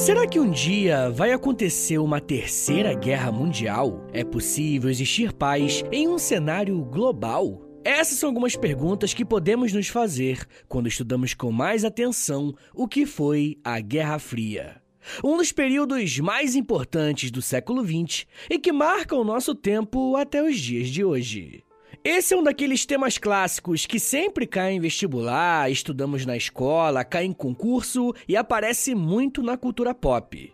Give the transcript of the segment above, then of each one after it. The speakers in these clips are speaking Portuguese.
Será que um dia vai acontecer uma terceira guerra mundial? É possível existir paz em um cenário global? Essas são algumas perguntas que podemos nos fazer quando estudamos com mais atenção o que foi a Guerra Fria. Um dos períodos mais importantes do século XX e que marca o nosso tempo até os dias de hoje. Esse é um daqueles temas clássicos que sempre cai em vestibular, estudamos na escola, cai em concurso e aparece muito na cultura pop.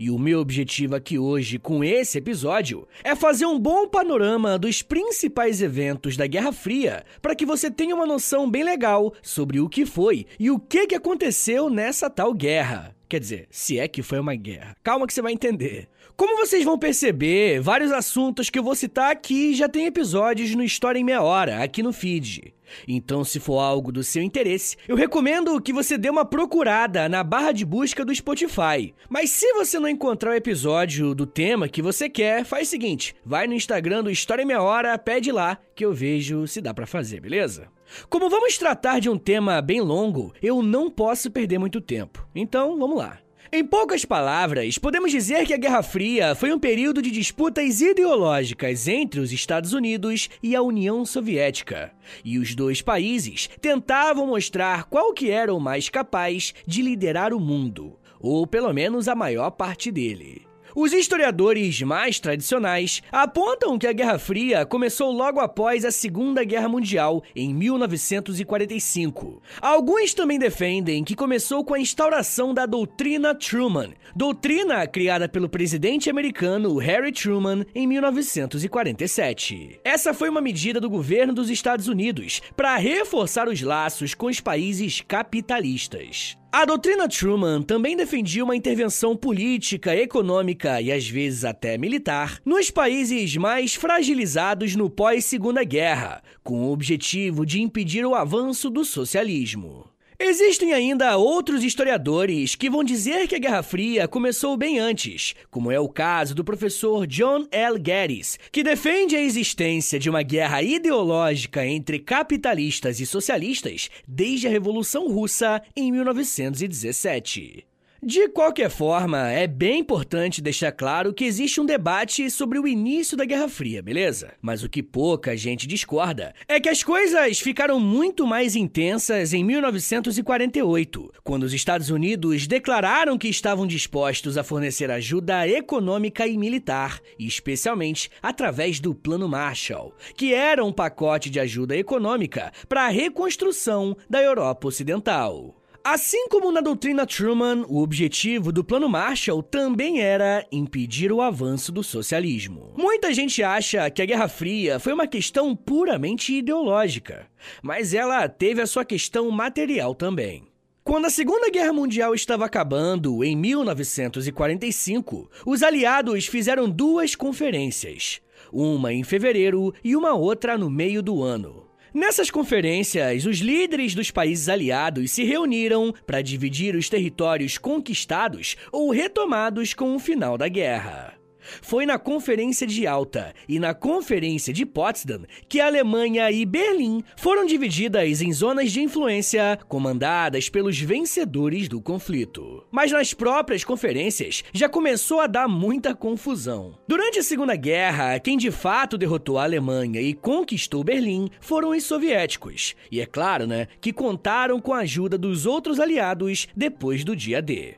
E o meu objetivo aqui hoje com esse episódio é fazer um bom panorama dos principais eventos da Guerra Fria para que você tenha uma noção bem legal sobre o que foi e o que aconteceu nessa tal guerra. Quer dizer, se é que foi uma guerra. Calma que você vai entender. Como vocês vão perceber, vários assuntos que eu vou citar aqui já tem episódios no História em Meia Hora, aqui no feed. Então, se for algo do seu interesse, eu recomendo que você dê uma procurada na barra de busca do Spotify. Mas se você não encontrar o episódio do tema que você quer, faz o seguinte: vai no Instagram do História em Meia Hora, pede lá que eu vejo se dá para fazer, beleza? Como vamos tratar de um tema bem longo, eu não posso perder muito tempo. Então, vamos lá. Em poucas palavras, podemos dizer que a Guerra Fria foi um período de disputas ideológicas entre os Estados Unidos e a União Soviética. E os dois países tentavam mostrar qual que era o mais capaz de liderar o mundo, ou pelo menos a maior parte dele. Os historiadores mais tradicionais apontam que a Guerra Fria começou logo após a Segunda Guerra Mundial, em 1945. Alguns também defendem que começou com a instauração da doutrina Truman, doutrina criada pelo presidente americano Harry Truman em 1947. Essa foi uma medida do governo dos Estados Unidos para reforçar os laços com os países capitalistas. A doutrina Truman também defendia uma intervenção política, econômica e às vezes até militar nos países mais fragilizados no pós-Segunda Guerra, com o objetivo de impedir o avanço do socialismo. Existem ainda outros historiadores que vão dizer que a Guerra Fria começou bem antes, como é o caso do professor John L. Geddes, que defende a existência de uma guerra ideológica entre capitalistas e socialistas desde a Revolução Russa em 1917. De qualquer forma, é bem importante deixar claro que existe um debate sobre o início da Guerra Fria, beleza? Mas o que pouca gente discorda é que as coisas ficaram muito mais intensas em 1948, quando os Estados Unidos declararam que estavam dispostos a fornecer ajuda econômica e militar, especialmente através do Plano Marshall, que era um pacote de ajuda econômica para a reconstrução da Europa Ocidental. Assim como na doutrina Truman, o objetivo do Plano Marshall também era impedir o avanço do socialismo. Muita gente acha que a Guerra Fria foi uma questão puramente ideológica, mas ela teve a sua questão material também. Quando a Segunda Guerra Mundial estava acabando, em 1945, os aliados fizeram duas conferências, uma em fevereiro e uma outra no meio do ano. Nessas conferências, os líderes dos países aliados se reuniram para dividir os territórios conquistados ou retomados com o final da guerra. Foi na Conferência de Alta e na Conferência de Potsdam que a Alemanha e Berlim foram divididas em zonas de influência comandadas pelos vencedores do conflito. Mas nas próprias conferências já começou a dar muita confusão. Durante a Segunda Guerra, quem de fato derrotou a Alemanha e conquistou Berlim foram os soviéticos. E é claro, né, que contaram com a ajuda dos outros aliados depois do dia D.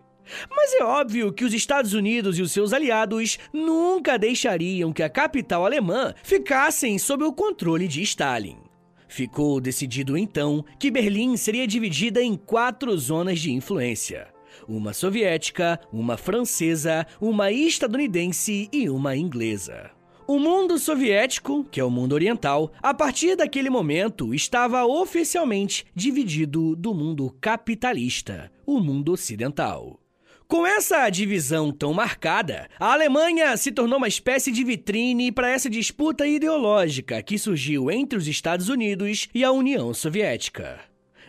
Mas é óbvio que os Estados Unidos e os seus aliados nunca deixariam que a capital alemã ficassem sob o controle de Stalin. Ficou decidido então que Berlim seria dividida em quatro zonas de influência: uma soviética, uma francesa, uma estadunidense e uma inglesa. O mundo soviético, que é o mundo oriental, a partir daquele momento estava oficialmente dividido do mundo capitalista, o mundo ocidental. Com essa divisão tão marcada, a Alemanha se tornou uma espécie de vitrine para essa disputa ideológica que surgiu entre os Estados Unidos e a União Soviética.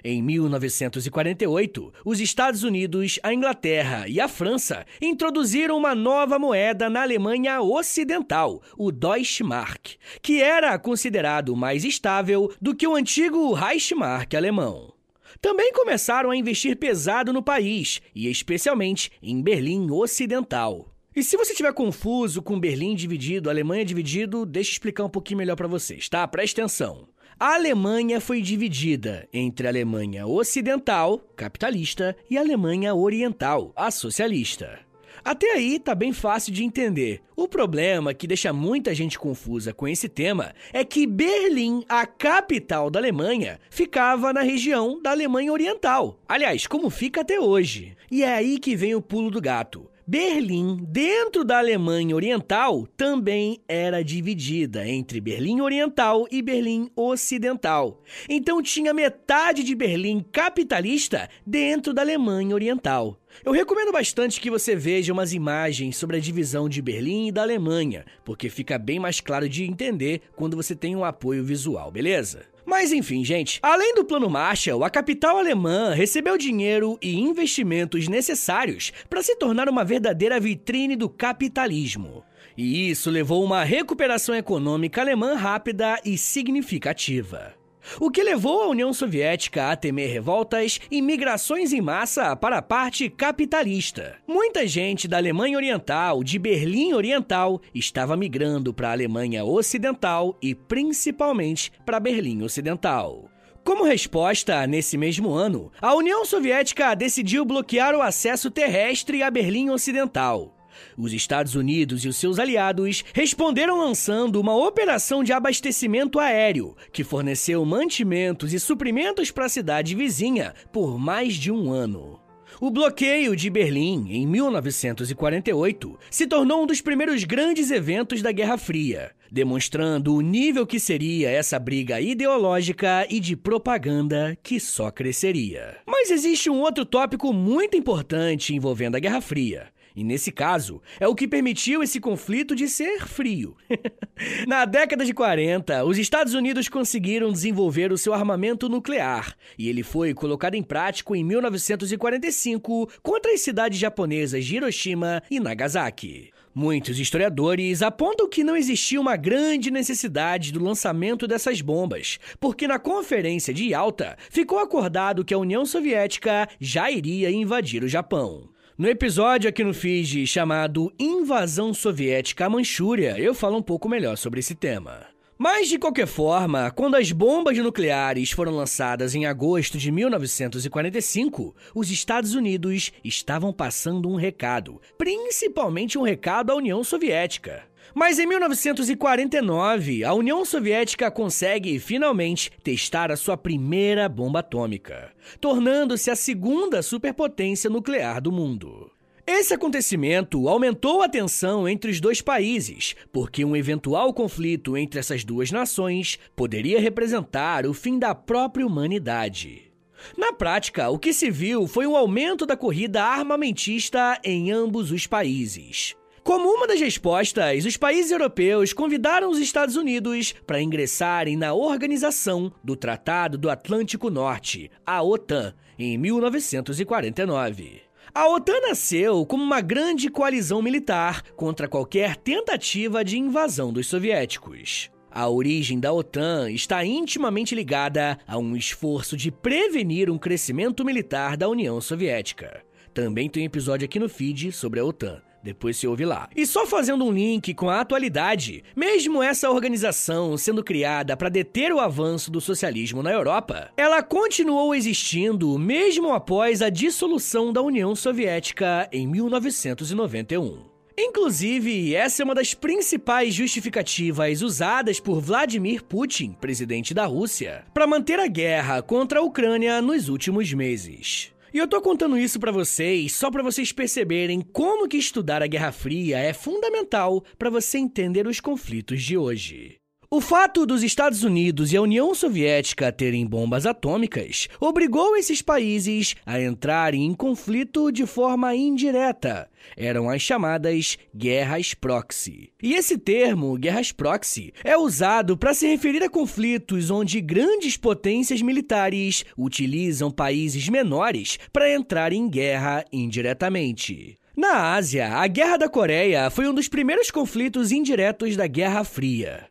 Em 1948, os Estados Unidos, a Inglaterra e a França introduziram uma nova moeda na Alemanha Ocidental, o Deutschmark, que era considerado mais estável do que o antigo Reichsmark alemão. Também começaram a investir pesado no país, e especialmente em Berlim Ocidental. E se você estiver confuso com Berlim dividido, Alemanha dividido, deixa eu explicar um pouquinho melhor para vocês, tá? Presta atenção. A Alemanha foi dividida entre a Alemanha Ocidental, capitalista, e a Alemanha Oriental, a socialista. Até aí tá bem fácil de entender. O problema que deixa muita gente confusa com esse tema é que Berlim, a capital da Alemanha, ficava na região da Alemanha Oriental. Aliás, como fica até hoje. E é aí que vem o pulo do gato. Berlim, dentro da Alemanha Oriental, também era dividida entre Berlim Oriental e Berlim Ocidental. Então tinha metade de Berlim capitalista dentro da Alemanha Oriental. Eu recomendo bastante que você veja umas imagens sobre a divisão de Berlim e da Alemanha, porque fica bem mais claro de entender quando você tem um apoio visual, beleza? Mas enfim, gente, além do Plano Marshall, a capital alemã recebeu dinheiro e investimentos necessários para se tornar uma verdadeira vitrine do capitalismo. E isso levou a uma recuperação econômica alemã rápida e significativa o que levou a União Soviética a temer revoltas e migrações em massa para a parte capitalista. Muita gente da Alemanha Oriental, de Berlim Oriental, estava migrando para a Alemanha Ocidental e principalmente para Berlim Ocidental. Como resposta, nesse mesmo ano, a União Soviética decidiu bloquear o acesso terrestre a Berlim Ocidental. Os Estados Unidos e os seus aliados responderam lançando uma operação de abastecimento aéreo, que forneceu mantimentos e suprimentos para a cidade vizinha por mais de um ano. O bloqueio de Berlim, em 1948, se tornou um dos primeiros grandes eventos da Guerra Fria, demonstrando o nível que seria essa briga ideológica e de propaganda que só cresceria. Mas existe um outro tópico muito importante envolvendo a Guerra Fria, e nesse caso, é o que permitiu esse conflito de ser frio. Na década de 40, os Estados Unidos conseguiram desenvolver o seu armamento nuclear, e ele foi colocado em prática em 1945 contra as cidades japonesas de Hiroshima e Nagasaki. Muitos historiadores apontam que não existia uma grande necessidade do lançamento dessas bombas, porque na Conferência de Yalta ficou acordado que a União Soviética já iria invadir o Japão. No episódio aqui no Fiji chamado Invasão Soviética à Manchúria, eu falo um pouco melhor sobre esse tema. Mas, de qualquer forma, quando as bombas nucleares foram lançadas em agosto de 1945, os Estados Unidos estavam passando um recado, principalmente um recado à União Soviética. Mas em 1949, a União Soviética consegue finalmente testar a sua primeira bomba atômica, tornando-se a segunda superpotência nuclear do mundo. Esse acontecimento aumentou a tensão entre os dois países, porque um eventual conflito entre essas duas nações poderia representar o fim da própria humanidade. Na prática, o que se viu foi um aumento da corrida armamentista em ambos os países. Como uma das respostas, os países europeus convidaram os Estados Unidos para ingressarem na organização do Tratado do Atlântico Norte, a OTAN, em 1949. A OTAN nasceu como uma grande coalizão militar contra qualquer tentativa de invasão dos soviéticos. A origem da OTAN está intimamente ligada a um esforço de prevenir um crescimento militar da União Soviética. Também tem um episódio aqui no feed sobre a OTAN. Depois se ouve lá. E só fazendo um link com a atualidade, mesmo essa organização sendo criada para deter o avanço do socialismo na Europa, ela continuou existindo mesmo após a dissolução da União Soviética em 1991. Inclusive, essa é uma das principais justificativas usadas por Vladimir Putin, presidente da Rússia, para manter a guerra contra a Ucrânia nos últimos meses. E eu tô contando isso para vocês só para vocês perceberem como que estudar a Guerra Fria é fundamental para você entender os conflitos de hoje. O fato dos Estados Unidos e a União Soviética terem bombas atômicas obrigou esses países a entrarem em conflito de forma indireta. Eram as chamadas guerras proxy. E esse termo, guerras proxy, é usado para se referir a conflitos onde grandes potências militares utilizam países menores para entrar em guerra indiretamente. Na Ásia, a Guerra da Coreia foi um dos primeiros conflitos indiretos da Guerra Fria.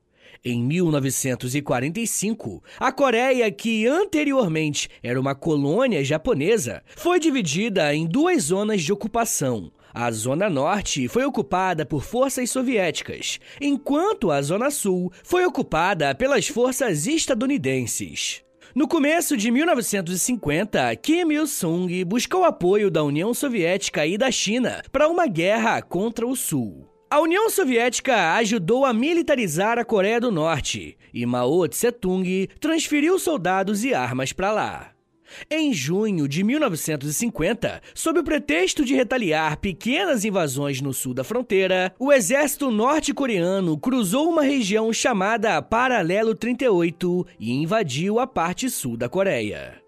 Em 1945, a Coreia, que anteriormente era uma colônia japonesa, foi dividida em duas zonas de ocupação. A Zona Norte foi ocupada por forças soviéticas, enquanto a Zona Sul foi ocupada pelas forças estadunidenses. No começo de 1950, Kim Il-sung buscou apoio da União Soviética e da China para uma guerra contra o Sul. A União Soviética ajudou a militarizar a Coreia do Norte e Mao Tse-tung transferiu soldados e armas para lá. Em junho de 1950, sob o pretexto de retaliar pequenas invasões no sul da fronteira, o exército norte-coreano cruzou uma região chamada Paralelo 38 e invadiu a parte sul da Coreia.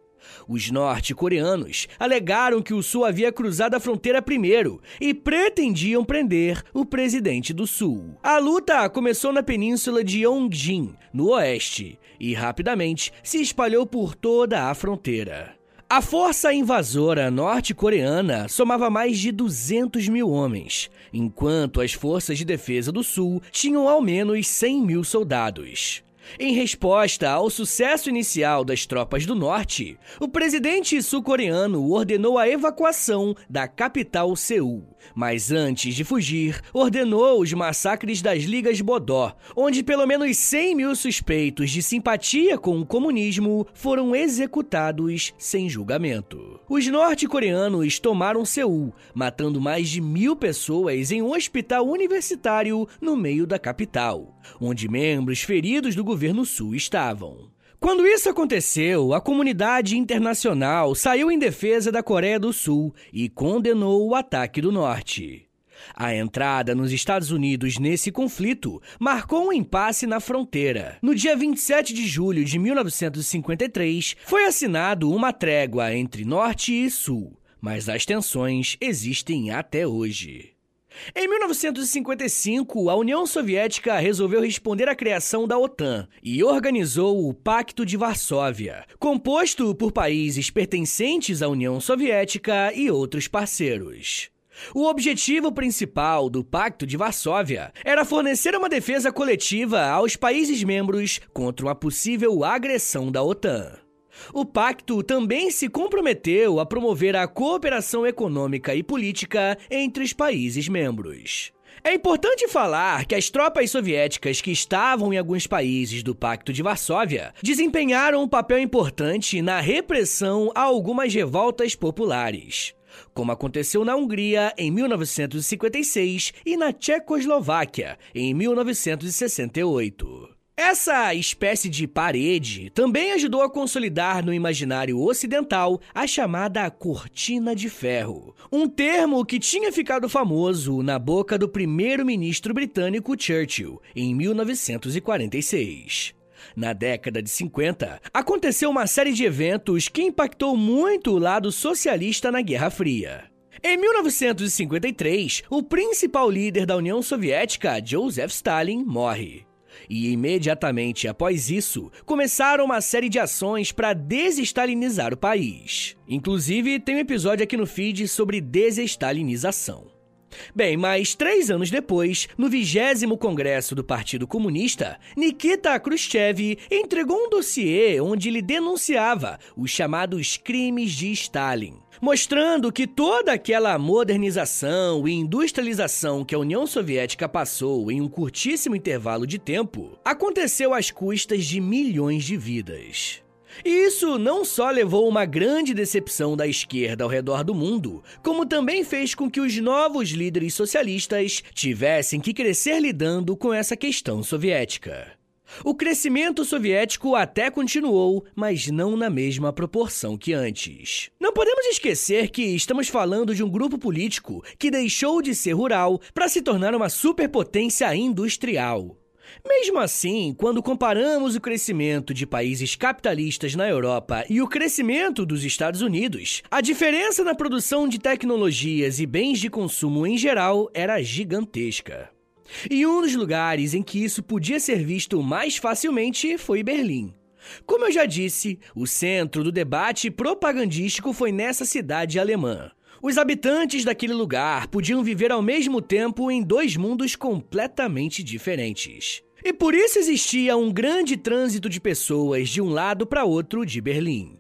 Os norte-coreanos alegaram que o Sul havia cruzado a fronteira primeiro e pretendiam prender o presidente do Sul. A luta começou na península de Yongjin, no oeste, e rapidamente se espalhou por toda a fronteira. A força invasora norte-coreana somava mais de 200 mil homens, enquanto as forças de defesa do Sul tinham ao menos 100 mil soldados. Em resposta ao sucesso inicial das tropas do norte, o presidente sul-coreano ordenou a evacuação da capital Seul. Mas antes de fugir, ordenou os massacres das Ligas Bodó, onde pelo menos 100 mil suspeitos de simpatia com o comunismo foram executados sem julgamento. Os norte-coreanos tomaram Seul, matando mais de mil pessoas em um hospital universitário no meio da capital, onde membros feridos do governo sul estavam. Quando isso aconteceu, a comunidade internacional saiu em defesa da Coreia do Sul e condenou o ataque do Norte. A entrada nos Estados Unidos nesse conflito marcou um impasse na fronteira. No dia 27 de julho de 1953, foi assinado uma trégua entre Norte e Sul, mas as tensões existem até hoje. Em 1955, a União Soviética resolveu responder à criação da OTAN e organizou o Pacto de Varsóvia, composto por países pertencentes à União Soviética e outros parceiros. O objetivo principal do Pacto de Varsóvia era fornecer uma defesa coletiva aos países membros contra uma possível agressão da OTAN. O pacto também se comprometeu a promover a cooperação econômica e política entre os países membros. É importante falar que as tropas soviéticas que estavam em alguns países do Pacto de Varsóvia desempenharam um papel importante na repressão a algumas revoltas populares, como aconteceu na Hungria em 1956 e na Tchecoslováquia em 1968. Essa espécie de parede também ajudou a consolidar no imaginário ocidental a chamada cortina de ferro, um termo que tinha ficado famoso na boca do primeiro-ministro britânico Churchill em 1946. Na década de 50, aconteceu uma série de eventos que impactou muito o lado socialista na Guerra Fria. Em 1953, o principal líder da União Soviética, Joseph Stalin, morre. E imediatamente após isso, começaram uma série de ações para desestalinizar o país. Inclusive, tem um episódio aqui no feed sobre desestalinização. Bem, mas três anos depois, no vigésimo congresso do Partido Comunista, Nikita Khrushchev entregou um dossiê onde ele denunciava os chamados crimes de Stalin mostrando que toda aquela modernização e industrialização que a União Soviética passou em um curtíssimo intervalo de tempo aconteceu às custas de milhões de vidas. E isso não só levou uma grande decepção da esquerda ao redor do mundo, como também fez com que os novos líderes socialistas tivessem que crescer lidando com essa questão soviética. O crescimento soviético até continuou, mas não na mesma proporção que antes. Não podemos esquecer que estamos falando de um grupo político que deixou de ser rural para se tornar uma superpotência industrial. Mesmo assim, quando comparamos o crescimento de países capitalistas na Europa e o crescimento dos Estados Unidos, a diferença na produção de tecnologias e bens de consumo em geral era gigantesca. E um dos lugares em que isso podia ser visto mais facilmente foi Berlim. Como eu já disse, o centro do debate propagandístico foi nessa cidade alemã. Os habitantes daquele lugar podiam viver ao mesmo tempo em dois mundos completamente diferentes. E por isso existia um grande trânsito de pessoas de um lado para outro de Berlim.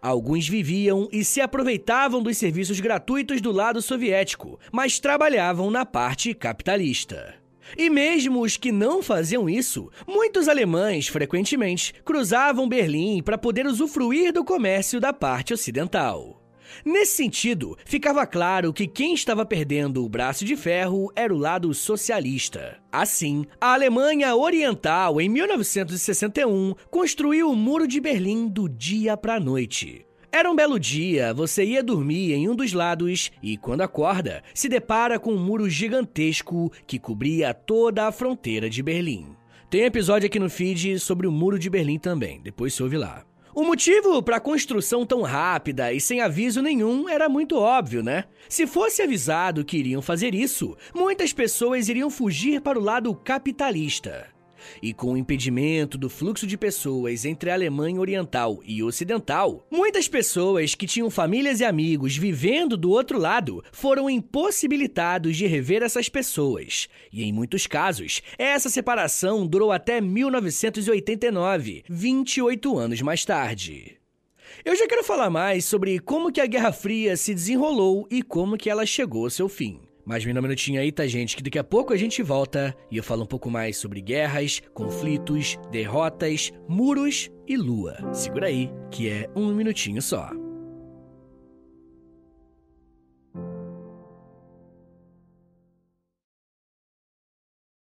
Alguns viviam e se aproveitavam dos serviços gratuitos do lado soviético, mas trabalhavam na parte capitalista. E mesmo os que não faziam isso, muitos alemães frequentemente cruzavam Berlim para poder usufruir do comércio da parte ocidental. Nesse sentido, ficava claro que quem estava perdendo o braço de ferro era o lado socialista. Assim, a Alemanha Oriental, em 1961, construiu o Muro de Berlim do dia para a noite. Era um belo dia, você ia dormir em um dos lados e, quando acorda, se depara com um muro gigantesco que cobria toda a fronteira de Berlim. Tem episódio aqui no feed sobre o Muro de Berlim também, depois se ouve lá. O motivo para a construção tão rápida e sem aviso nenhum era muito óbvio, né? Se fosse avisado que iriam fazer isso, muitas pessoas iriam fugir para o lado capitalista. E com o impedimento do fluxo de pessoas entre a Alemanha Oriental e Ocidental, muitas pessoas que tinham famílias e amigos vivendo do outro lado foram impossibilitados de rever essas pessoas. E em muitos casos, essa separação durou até 1989, 28 anos mais tarde. Eu já quero falar mais sobre como que a Guerra Fria se desenrolou e como que ela chegou ao seu fim. Mas me dá um minutinho aí, tá, gente? Que daqui a pouco a gente volta e eu falo um pouco mais sobre guerras, conflitos, derrotas, muros e lua. Segura aí, que é um minutinho só.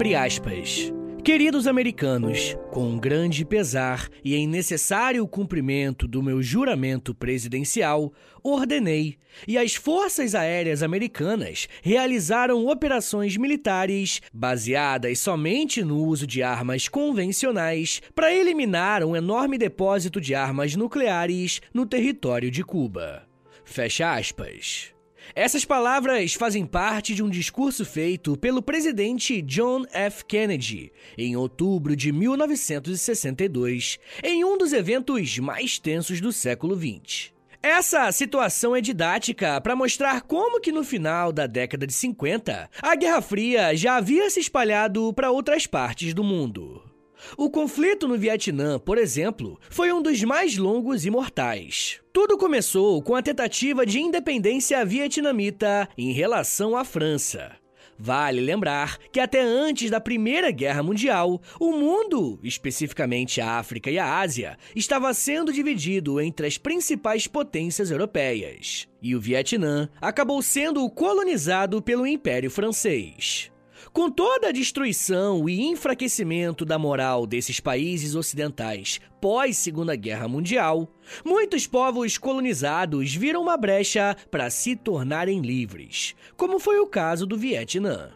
Abre aspas. Queridos americanos, com grande pesar e em necessário cumprimento do meu juramento presidencial, ordenei e as Forças Aéreas Americanas realizaram operações militares baseadas somente no uso de armas convencionais para eliminar um enorme depósito de armas nucleares no território de Cuba. Fecha aspas. Essas palavras fazem parte de um discurso feito pelo presidente John F. Kennedy em outubro de 1962, em um dos eventos mais tensos do século XX. Essa situação é didática para mostrar como que no final da década de 50, a Guerra Fria já havia se espalhado para outras partes do mundo. O conflito no Vietnã, por exemplo, foi um dos mais longos e mortais. Tudo começou com a tentativa de independência vietnamita em relação à França. Vale lembrar que até antes da Primeira Guerra Mundial, o mundo, especificamente a África e a Ásia, estava sendo dividido entre as principais potências europeias. E o Vietnã acabou sendo colonizado pelo Império Francês. Com toda a destruição e enfraquecimento da moral desses países ocidentais pós Segunda Guerra Mundial, muitos povos colonizados viram uma brecha para se tornarem livres, como foi o caso do Vietnã.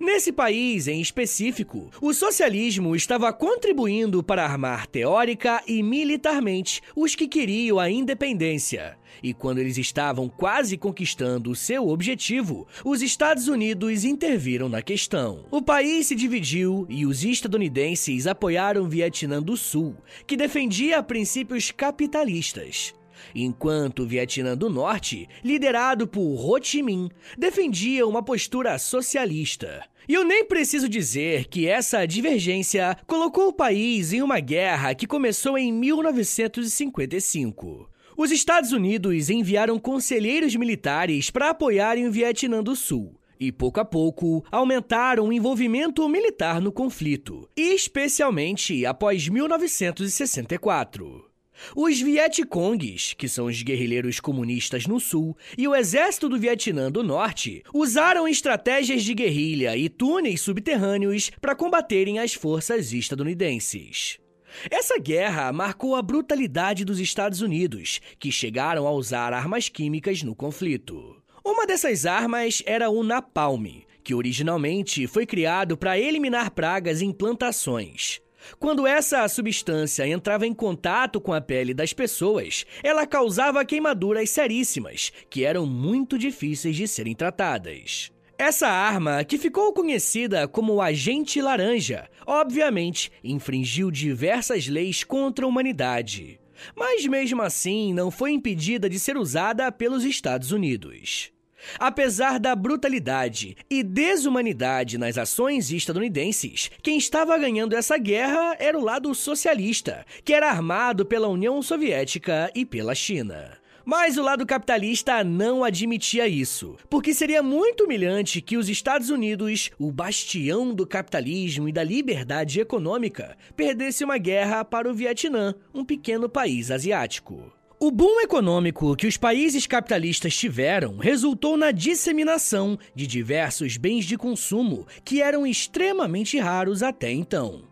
Nesse país em específico, o socialismo estava contribuindo para armar teórica e militarmente os que queriam a independência. E quando eles estavam quase conquistando o seu objetivo, os Estados Unidos interviram na questão. O país se dividiu e os estadunidenses apoiaram o Vietnã do Sul, que defendia princípios capitalistas enquanto o Vietnã do Norte, liderado por Ho Chi Minh, defendia uma postura socialista. E eu nem preciso dizer que essa divergência colocou o país em uma guerra que começou em 1955. Os Estados Unidos enviaram conselheiros militares para apoiarem o Vietnã do Sul e, pouco a pouco, aumentaram o envolvimento militar no conflito, especialmente após 1964. Os Vietcongues, que são os guerrilheiros comunistas no sul, e o exército do Vietnã do norte usaram estratégias de guerrilha e túneis subterrâneos para combaterem as forças estadunidenses. Essa guerra marcou a brutalidade dos Estados Unidos, que chegaram a usar armas químicas no conflito. Uma dessas armas era o napalm, que originalmente foi criado para eliminar pragas em plantações. Quando essa substância entrava em contato com a pele das pessoas, ela causava queimaduras seríssimas, que eram muito difíceis de serem tratadas. Essa arma, que ficou conhecida como Agente Laranja, obviamente infringiu diversas leis contra a humanidade. Mas mesmo assim, não foi impedida de ser usada pelos Estados Unidos. Apesar da brutalidade e desumanidade nas ações estadunidenses, quem estava ganhando essa guerra era o lado socialista, que era armado pela União Soviética e pela China. Mas o lado capitalista não admitia isso, porque seria muito humilhante que os Estados Unidos, o bastião do capitalismo e da liberdade econômica, perdesse uma guerra para o Vietnã, um pequeno país asiático. O boom econômico que os países capitalistas tiveram resultou na disseminação de diversos bens de consumo que eram extremamente raros até então.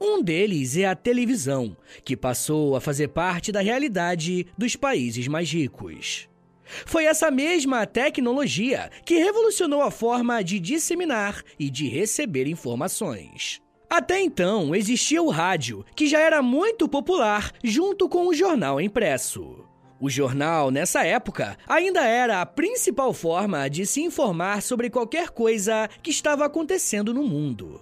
Um deles é a televisão, que passou a fazer parte da realidade dos países mais ricos. Foi essa mesma tecnologia que revolucionou a forma de disseminar e de receber informações. Até então, existia o rádio, que já era muito popular, junto com o jornal impresso. O jornal, nessa época, ainda era a principal forma de se informar sobre qualquer coisa que estava acontecendo no mundo.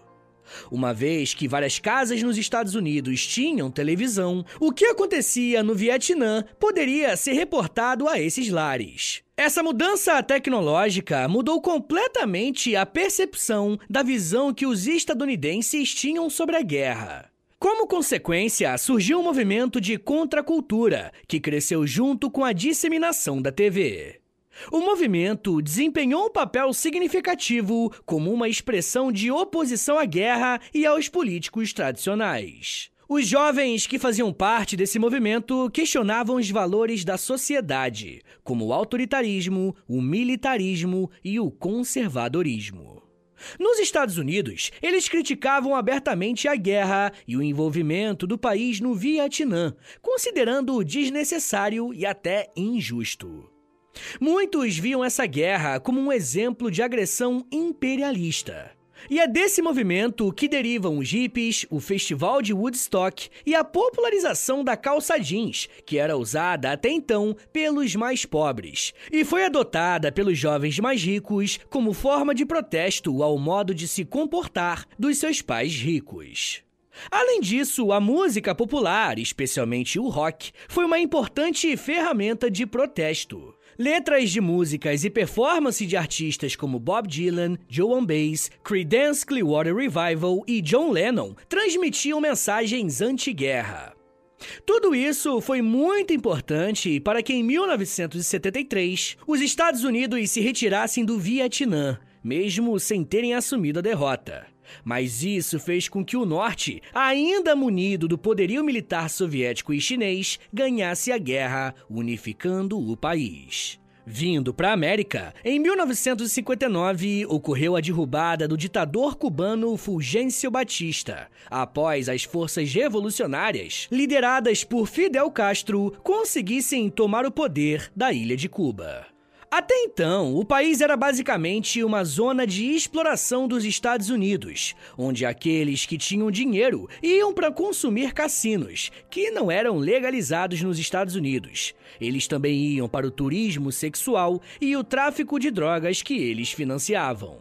Uma vez que várias casas nos Estados Unidos tinham televisão, o que acontecia no Vietnã poderia ser reportado a esses lares. Essa mudança tecnológica mudou completamente a percepção da visão que os estadunidenses tinham sobre a guerra. Como consequência, surgiu um movimento de contracultura que cresceu junto com a disseminação da TV. O movimento desempenhou um papel significativo como uma expressão de oposição à guerra e aos políticos tradicionais. Os jovens que faziam parte desse movimento questionavam os valores da sociedade, como o autoritarismo, o militarismo e o conservadorismo. Nos Estados Unidos, eles criticavam abertamente a guerra e o envolvimento do país no Vietnã, considerando-o desnecessário e até injusto. Muitos viam essa guerra como um exemplo de agressão imperialista. E é desse movimento que derivam os hippies, o festival de Woodstock e a popularização da calça jeans, que era usada até então pelos mais pobres, e foi adotada pelos jovens mais ricos como forma de protesto ao modo de se comportar dos seus pais ricos. Além disso, a música popular, especialmente o rock, foi uma importante ferramenta de protesto. Letras de músicas e performance de artistas como Bob Dylan, Joan Baez, Creedence Clearwater Revival e John Lennon transmitiam mensagens anti-guerra. Tudo isso foi muito importante para que em 1973 os Estados Unidos se retirassem do Vietnã, mesmo sem terem assumido a derrota. Mas isso fez com que o Norte, ainda munido do poderio militar soviético e chinês, ganhasse a guerra, unificando o país. Vindo para a América, em 1959 ocorreu a derrubada do ditador cubano Fulgêncio Batista, após as forças revolucionárias, lideradas por Fidel Castro, conseguissem tomar o poder da ilha de Cuba. Até então, o país era basicamente uma zona de exploração dos Estados Unidos, onde aqueles que tinham dinheiro iam para consumir cassinos, que não eram legalizados nos Estados Unidos. Eles também iam para o turismo sexual e o tráfico de drogas que eles financiavam.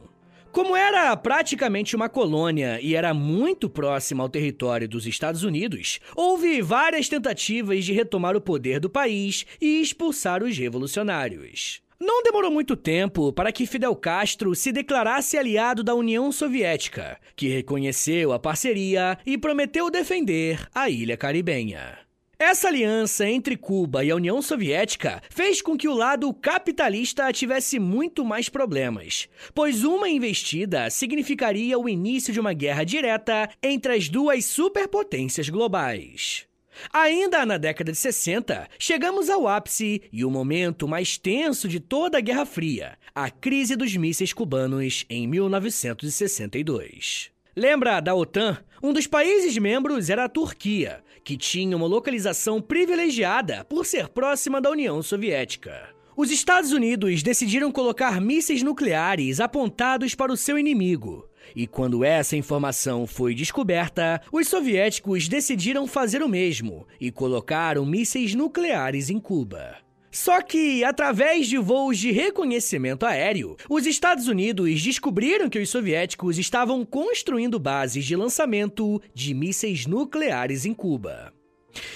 Como era praticamente uma colônia e era muito próxima ao território dos Estados Unidos, houve várias tentativas de retomar o poder do país e expulsar os revolucionários. Não demorou muito tempo para que Fidel Castro se declarasse aliado da União Soviética, que reconheceu a parceria e prometeu defender a ilha caribenha. Essa aliança entre Cuba e a União Soviética fez com que o lado capitalista tivesse muito mais problemas, pois uma investida significaria o início de uma guerra direta entre as duas superpotências globais. Ainda na década de 60, chegamos ao ápice e o momento mais tenso de toda a Guerra Fria, a crise dos mísseis cubanos em 1962. Lembra da OTAN? Um dos países membros era a Turquia, que tinha uma localização privilegiada por ser próxima da União Soviética. Os Estados Unidos decidiram colocar mísseis nucleares apontados para o seu inimigo. E quando essa informação foi descoberta, os soviéticos decidiram fazer o mesmo e colocaram mísseis nucleares em Cuba. Só que, através de voos de reconhecimento aéreo, os Estados Unidos descobriram que os soviéticos estavam construindo bases de lançamento de mísseis nucleares em Cuba.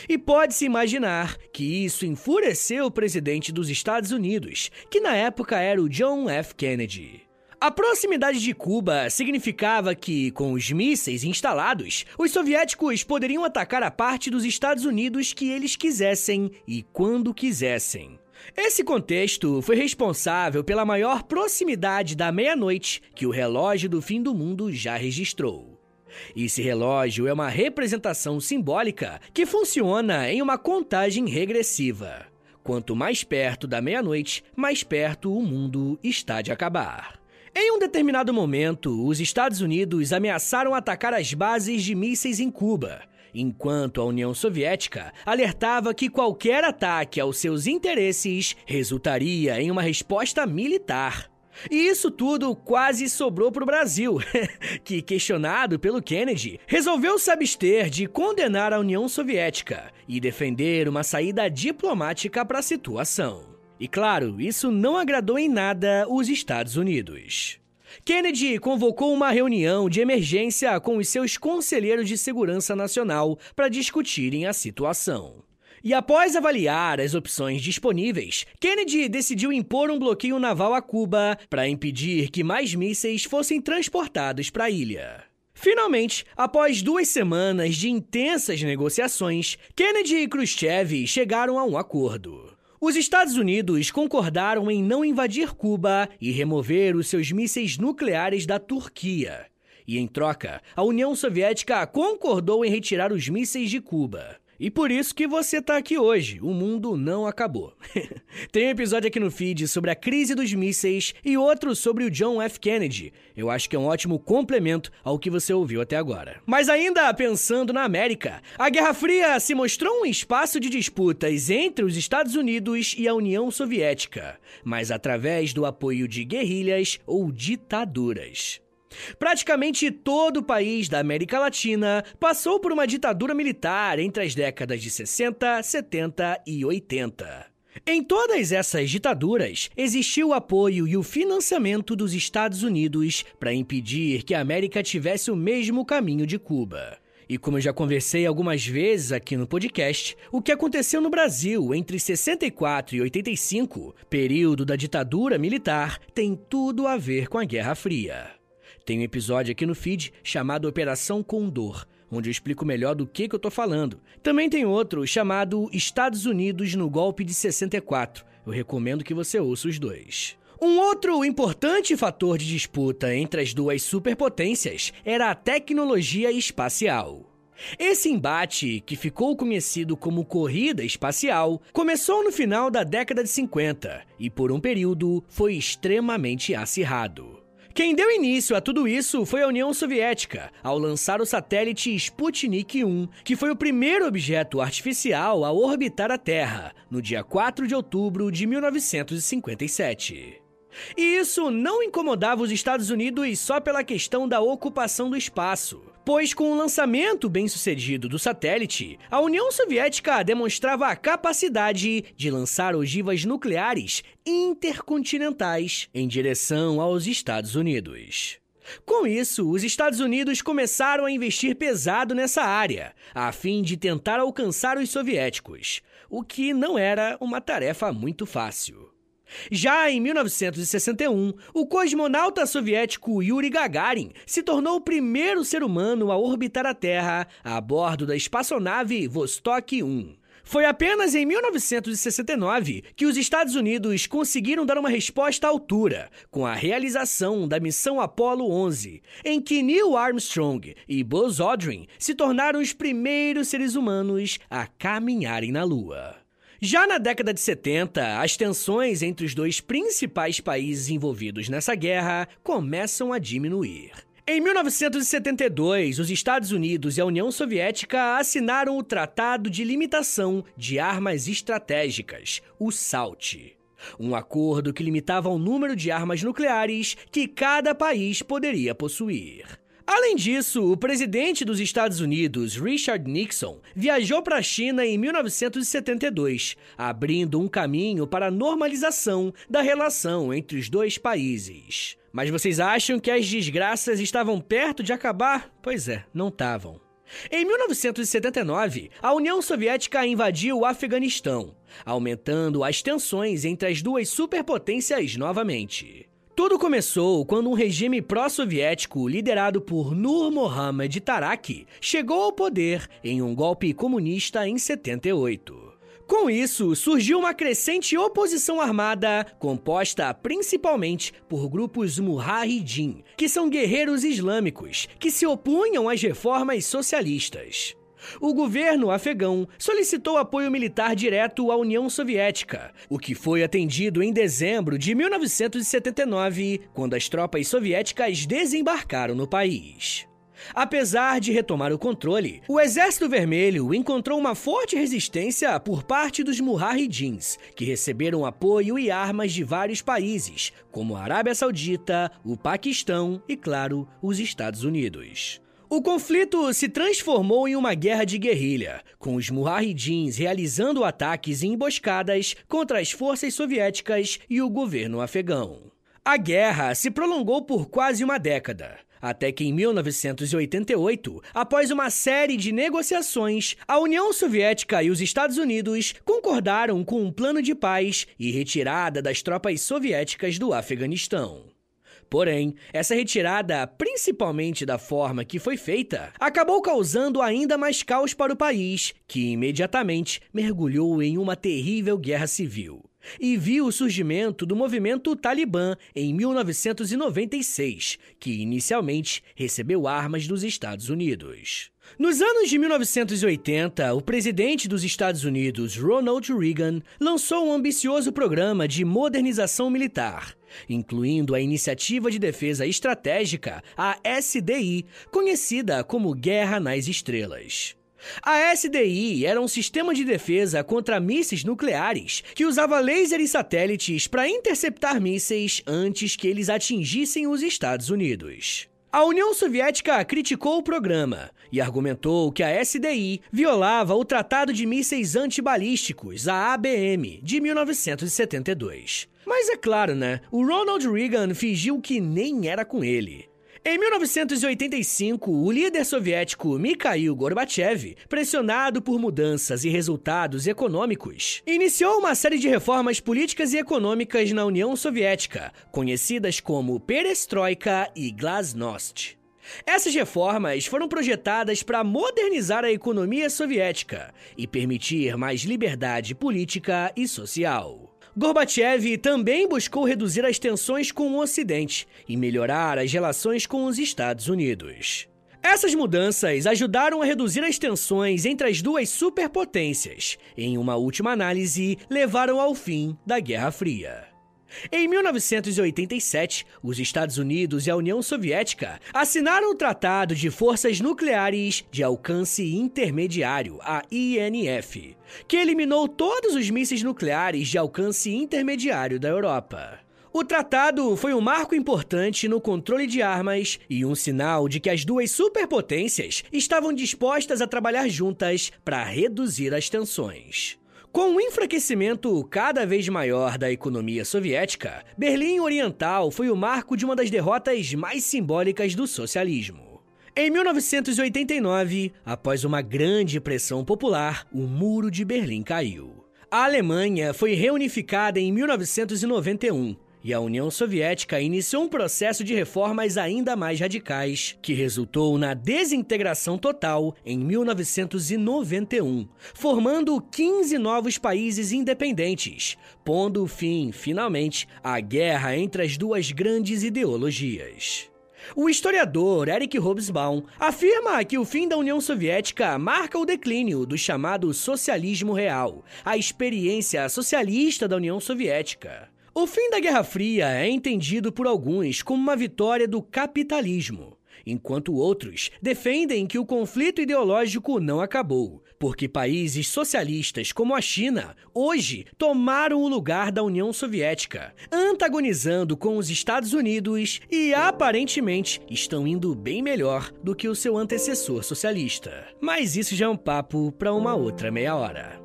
E pode-se imaginar que isso enfureceu o presidente dos Estados Unidos, que na época era o John F. Kennedy. A proximidade de Cuba significava que, com os mísseis instalados, os soviéticos poderiam atacar a parte dos Estados Unidos que eles quisessem e quando quisessem. Esse contexto foi responsável pela maior proximidade da meia-noite que o relógio do fim do mundo já registrou. Esse relógio é uma representação simbólica que funciona em uma contagem regressiva. Quanto mais perto da meia-noite, mais perto o mundo está de acabar. Em um determinado momento, os Estados Unidos ameaçaram atacar as bases de mísseis em Cuba, enquanto a União Soviética alertava que qualquer ataque aos seus interesses resultaria em uma resposta militar. E isso tudo quase sobrou para o Brasil, que, questionado pelo Kennedy, resolveu se abster de condenar a União Soviética e defender uma saída diplomática para a situação. E claro, isso não agradou em nada os Estados Unidos. Kennedy convocou uma reunião de emergência com os seus conselheiros de segurança nacional para discutirem a situação. E após avaliar as opções disponíveis, Kennedy decidiu impor um bloqueio naval a Cuba para impedir que mais mísseis fossem transportados para a ilha. Finalmente, após duas semanas de intensas negociações, Kennedy e Khrushchev chegaram a um acordo. Os Estados Unidos concordaram em não invadir Cuba e remover os seus mísseis nucleares da Turquia. E em troca, a União Soviética concordou em retirar os mísseis de Cuba. E por isso que você tá aqui hoje. O mundo não acabou. Tem um episódio aqui no feed sobre a crise dos mísseis e outro sobre o John F. Kennedy. Eu acho que é um ótimo complemento ao que você ouviu até agora. Mas ainda pensando na América, a Guerra Fria se mostrou um espaço de disputas entre os Estados Unidos e a União Soviética, mas através do apoio de guerrilhas ou ditaduras. Praticamente todo o país da América Latina passou por uma ditadura militar entre as décadas de 60, 70 e 80. Em todas essas ditaduras, existiu o apoio e o financiamento dos Estados Unidos para impedir que a América tivesse o mesmo caminho de Cuba. E como eu já conversei algumas vezes aqui no podcast, o que aconteceu no Brasil entre 64 e 85, período da ditadura militar, tem tudo a ver com a Guerra Fria. Tem um episódio aqui no feed chamado Operação Condor, onde eu explico melhor do que, que eu tô falando. Também tem outro chamado Estados Unidos no Golpe de 64. Eu recomendo que você ouça os dois. Um outro importante fator de disputa entre as duas superpotências era a tecnologia espacial. Esse embate, que ficou conhecido como corrida espacial, começou no final da década de 50 e, por um período, foi extremamente acirrado. Quem deu início a tudo isso foi a União Soviética, ao lançar o satélite Sputnik 1, que foi o primeiro objeto artificial a orbitar a Terra, no dia 4 de outubro de 1957. E isso não incomodava os Estados Unidos só pela questão da ocupação do espaço, pois com o lançamento bem-sucedido do satélite, a União Soviética demonstrava a capacidade de lançar ogivas nucleares intercontinentais em direção aos Estados Unidos. Com isso, os Estados Unidos começaram a investir pesado nessa área, a fim de tentar alcançar os soviéticos, o que não era uma tarefa muito fácil. Já em 1961, o cosmonauta soviético Yuri Gagarin se tornou o primeiro ser humano a orbitar a Terra a bordo da espaçonave Vostok 1. Foi apenas em 1969 que os Estados Unidos conseguiram dar uma resposta à altura, com a realização da missão Apollo 11, em que Neil Armstrong e Buzz Aldrin se tornaram os primeiros seres humanos a caminharem na Lua. Já na década de 70, as tensões entre os dois principais países envolvidos nessa guerra começam a diminuir. Em 1972, os Estados Unidos e a União Soviética assinaram o Tratado de Limitação de Armas Estratégicas, o SALT. Um acordo que limitava o número de armas nucleares que cada país poderia possuir. Além disso, o presidente dos Estados Unidos, Richard Nixon, viajou para a China em 1972, abrindo um caminho para a normalização da relação entre os dois países. Mas vocês acham que as desgraças estavam perto de acabar? Pois é, não estavam. Em 1979, a União Soviética invadiu o Afeganistão, aumentando as tensões entre as duas superpotências novamente. Tudo começou quando um regime pró-soviético liderado por Nur Mohammad Taraki chegou ao poder em um golpe comunista em 78. Com isso, surgiu uma crescente oposição armada, composta principalmente por grupos Mujahideen, que são guerreiros islâmicos que se opunham às reformas socialistas. O governo afegão solicitou apoio militar direto à União Soviética, o que foi atendido em dezembro de 1979, quando as tropas soviéticas desembarcaram no país. Apesar de retomar o controle, o Exército Vermelho encontrou uma forte resistência por parte dos Mujahidins, que receberam apoio e armas de vários países, como a Arábia Saudita, o Paquistão e, claro, os Estados Unidos. O conflito se transformou em uma guerra de guerrilha, com os Mujahidins realizando ataques e emboscadas contra as forças soviéticas e o governo afegão. A guerra se prolongou por quase uma década, até que em 1988, após uma série de negociações, a União Soviética e os Estados Unidos concordaram com um plano de paz e retirada das tropas soviéticas do Afeganistão. Porém, essa retirada, principalmente da forma que foi feita, acabou causando ainda mais caos para o país, que imediatamente mergulhou em uma terrível guerra civil e viu o surgimento do movimento Talibã em 1996, que inicialmente recebeu armas dos Estados Unidos. Nos anos de 1980, o presidente dos Estados Unidos, Ronald Reagan, lançou um ambicioso programa de modernização militar, incluindo a Iniciativa de Defesa Estratégica, a SDI, conhecida como Guerra nas Estrelas. A SDI era um sistema de defesa contra mísseis nucleares que usava laser e satélites para interceptar mísseis antes que eles atingissem os Estados Unidos. A União Soviética criticou o programa e argumentou que a SDI violava o Tratado de Mísseis Antibalísticos, a ABM, de 1972. Mas é claro, né? O Ronald Reagan fingiu que nem era com ele. Em 1985, o líder soviético Mikhail Gorbachev, pressionado por mudanças e resultados econômicos, iniciou uma série de reformas políticas e econômicas na União Soviética, conhecidas como Perestroika e Glasnost. Essas reformas foram projetadas para modernizar a economia soviética e permitir mais liberdade política e social. Gorbachev também buscou reduzir as tensões com o Ocidente e melhorar as relações com os Estados Unidos. Essas mudanças ajudaram a reduzir as tensões entre as duas superpotências. Em uma última análise, levaram ao fim da Guerra Fria. Em 1987, os Estados Unidos e a União Soviética assinaram o Tratado de Forças Nucleares de Alcance Intermediário, a INF, que eliminou todos os mísseis nucleares de alcance intermediário da Europa. O tratado foi um marco importante no controle de armas e um sinal de que as duas superpotências estavam dispostas a trabalhar juntas para reduzir as tensões. Com o enfraquecimento cada vez maior da economia soviética, Berlim Oriental foi o marco de uma das derrotas mais simbólicas do socialismo. Em 1989, após uma grande pressão popular, o Muro de Berlim caiu. A Alemanha foi reunificada em 1991 e a União Soviética iniciou um processo de reformas ainda mais radicais, que resultou na desintegração total em 1991, formando 15 novos países independentes, pondo fim, finalmente, à guerra entre as duas grandes ideologias. O historiador Eric Hobsbawm afirma que o fim da União Soviética marca o declínio do chamado socialismo real, a experiência socialista da União Soviética. O fim da Guerra Fria é entendido por alguns como uma vitória do capitalismo, enquanto outros defendem que o conflito ideológico não acabou, porque países socialistas como a China hoje tomaram o lugar da União Soviética, antagonizando com os Estados Unidos e aparentemente estão indo bem melhor do que o seu antecessor socialista. Mas isso já é um papo para uma outra meia hora.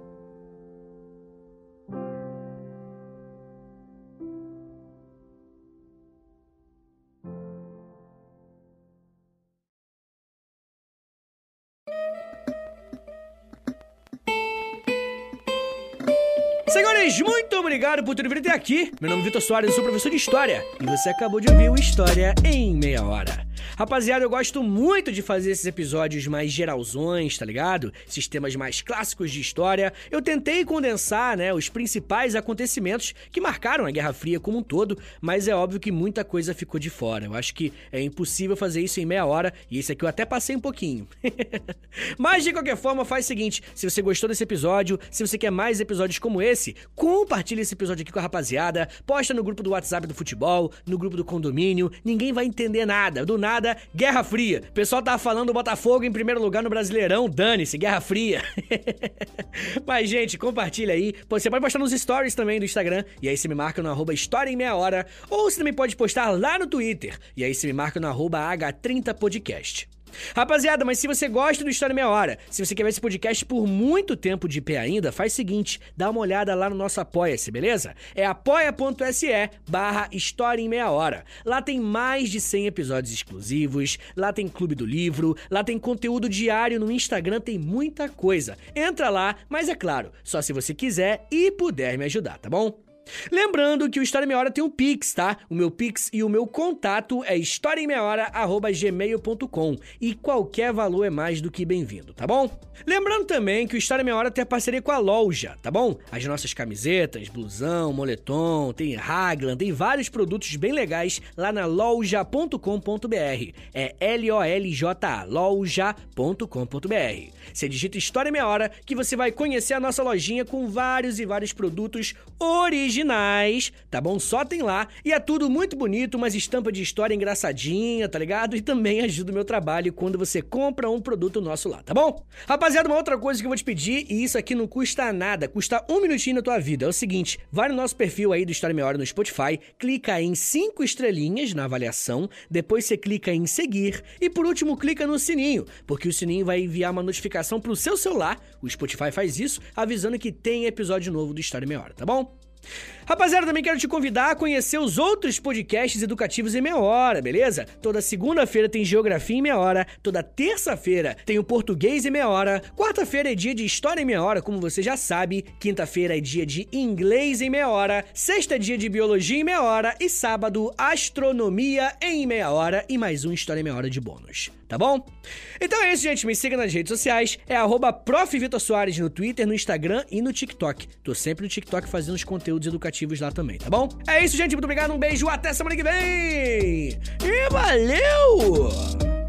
Muito obrigado por ter vindo até aqui. Meu nome é Vitor Soares, eu sou professor de História. E você acabou de ouvir o História em Meia Hora. Rapaziada, eu gosto muito de fazer esses episódios mais geralzões, tá ligado? Sistemas mais clássicos de história. Eu tentei condensar, né, os principais acontecimentos que marcaram a Guerra Fria como um todo, mas é óbvio que muita coisa ficou de fora. Eu acho que é impossível fazer isso em meia hora, e esse aqui eu até passei um pouquinho. mas de qualquer forma, faz o seguinte: se você gostou desse episódio, se você quer mais episódios como esse, compartilha esse episódio aqui com a rapaziada, posta no grupo do WhatsApp do futebol, no grupo do condomínio, ninguém vai entender nada. Do nada Guerra Fria. O pessoal tava falando Botafogo em primeiro lugar no Brasileirão, dane-se, Guerra Fria. Mas, gente, compartilha aí. Você pode postar nos stories também do Instagram, e aí você me marca no arroba História em Meia Hora, ou você também pode postar lá no Twitter, e aí você me marca no arroba H30podcast. Rapaziada, mas se você gosta do História Meia Hora, se você quer ver esse podcast por muito tempo de pé ainda, faz o seguinte, dá uma olhada lá no nosso Apoia-se, beleza? É apoia.se barra História em Meia Hora. Lá tem mais de 100 episódios exclusivos, lá tem Clube do Livro, lá tem conteúdo diário no Instagram, tem muita coisa. Entra lá, mas é claro, só se você quiser e puder me ajudar, tá bom? Lembrando que o História em Meia Hora tem um Pix, tá? O meu Pix e o meu contato é historiaemmeiahora.gmail.com e qualquer valor é mais do que bem-vindo, tá bom? Lembrando também que o História em Meia Hora tem a parceria com a loja, tá bom? As nossas camisetas, blusão, moletom, tem Raglan, tem vários produtos bem legais lá na loja.com.br. É L-O-L-J-A, loja.com.br. Você digita História em Meia Hora que você vai conhecer a nossa lojinha com vários e vários produtos originais originais, tá bom? Só tem lá. E é tudo muito bonito, umas estampas de história engraçadinha, tá ligado? E também ajuda o meu trabalho quando você compra um produto nosso lá, tá bom? Rapaziada, uma outra coisa que eu vou te pedir, e isso aqui não custa nada, custa um minutinho na tua vida. É o seguinte: vai no nosso perfil aí do História Meia Hora no Spotify, clica em cinco estrelinhas na avaliação, depois você clica em seguir e por último clica no sininho, porque o sininho vai enviar uma notificação pro seu celular. O Spotify faz isso, avisando que tem episódio novo do História Meia Hora, tá bom? Rapaziada, também quero te convidar a conhecer os outros podcasts educativos em meia hora, beleza? Toda segunda-feira tem Geografia em meia hora, toda terça-feira tem o Português em meia hora, quarta-feira é dia de História em meia hora, como você já sabe, quinta-feira é dia de Inglês em meia hora, sexta é dia de Biologia em meia hora e sábado Astronomia em meia hora e mais um História em meia hora de bônus tá bom? Então é isso, gente. Me siga nas redes sociais. É arroba no Twitter, no Instagram e no TikTok. Tô sempre no TikTok fazendo os conteúdos educativos lá também, tá bom? É isso, gente. Muito obrigado. Um beijo. Até semana que vem. E valeu!